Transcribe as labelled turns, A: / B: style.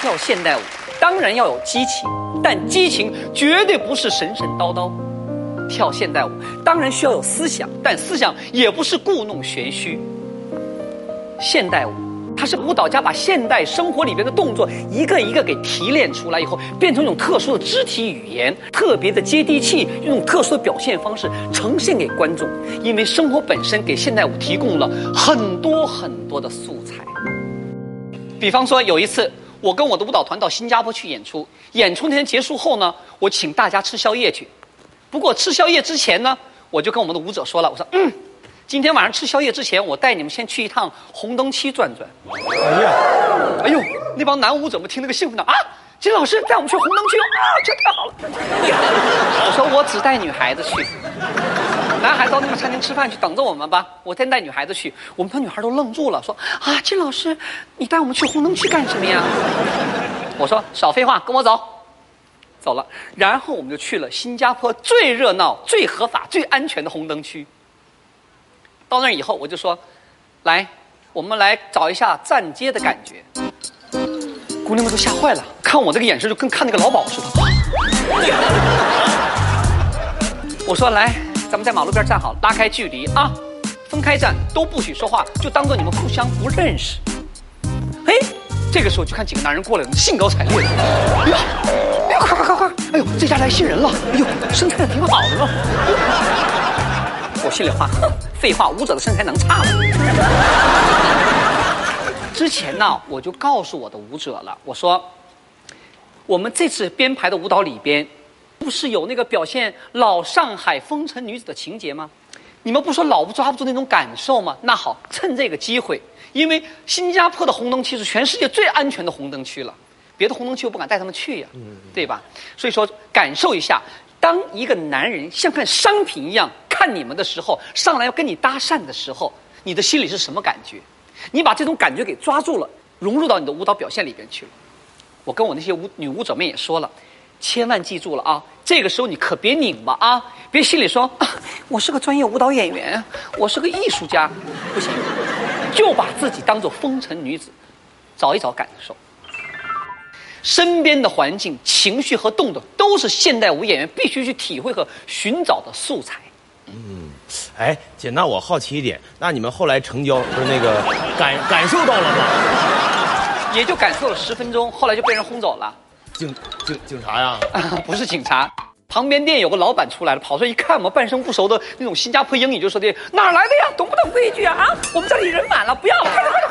A: 跳现代舞当然要有激情，但激情绝对不是神神叨叨。跳现代舞当然需要有思想，但思想也不是故弄玄虚。现代舞，它是舞蹈家把现代生活里边的动作一个一个给提炼出来以后，变成一种特殊的肢体语言，特别的接地气，用特殊的表现方式呈现给观众。因为生活本身给现代舞提供了很多很多的素材。比方说，有一次我跟我的舞蹈团到新加坡去演出，演出那天结束后呢，我请大家吃宵夜去。不过吃宵夜之前呢，我就跟我们的舞者说了，我说嗯。今天晚上吃宵夜之前，我带你们先去一趟红灯区转转。哎呀，哎呦，那帮男舞怎么听那个兴奋的啊？金老师带我们去红灯区啊，这太好了！我说我只带女孩子去，男孩到那个餐厅吃饭去，等着我们吧。我先带女孩子去，我们班女孩都愣住了，说啊，金老师，你带我们去红灯区干什么呀？我说少废话，跟我走。走了，然后我们就去了新加坡最热闹、最合法、最安全的红灯区。到那以后，我就说：“来，我们来找一下站街的感觉。”姑娘们都吓坏了，看我这个眼神就跟看那个老鸨似的。我说：“来，咱们在马路边站好，拉开距离啊，分开站，都不许说话，就当做你们互相不认识。”哎，这个时候就看几个男人过来了，兴高采烈的。哎呀，哎呀，快快快快！哎呦，这家来新人了。哎呦，身材挺好的。我心里话，废话，舞者的身材能差吗？之前呢，我就告诉我的舞者了，我说，我们这次编排的舞蹈里边，不是有那个表现老上海风尘女子的情节吗？你们不说老不抓不住那种感受吗？那好，趁这个机会，因为新加坡的红灯区是全世界最安全的红灯区了，别的红灯区我不敢带他们去呀，对吧？所以说，感受一下，当一个男人像看商品一样。看你们的时候，上来要跟你搭讪的时候，你的心里是什么感觉？你把这种感觉给抓住了，融入到你的舞蹈表现里边去了。我跟我那些舞女舞者们也说了，千万记住了啊！这个时候你可别拧巴啊，别心里说啊，我是个专业舞蹈演员，我是个艺术家，不行，就把自己当做风尘女子，找一找感受。身边的环境、情绪和动作，都是现代舞演员必须去体会和寻找的素材。
B: 嗯，哎，姐，那我好奇一点，那你们后来成交不是那个感感受到了吗？
A: 也就感受了十分钟，后来就被人轰走了。
B: 警警警察呀？
A: 不是警察，旁边店有个老板出来了，跑出来一看我们半生不熟的那种新加坡英语，就说的哪儿来的呀？懂不懂规矩啊？啊，我们这里人满了，不要，快快快快！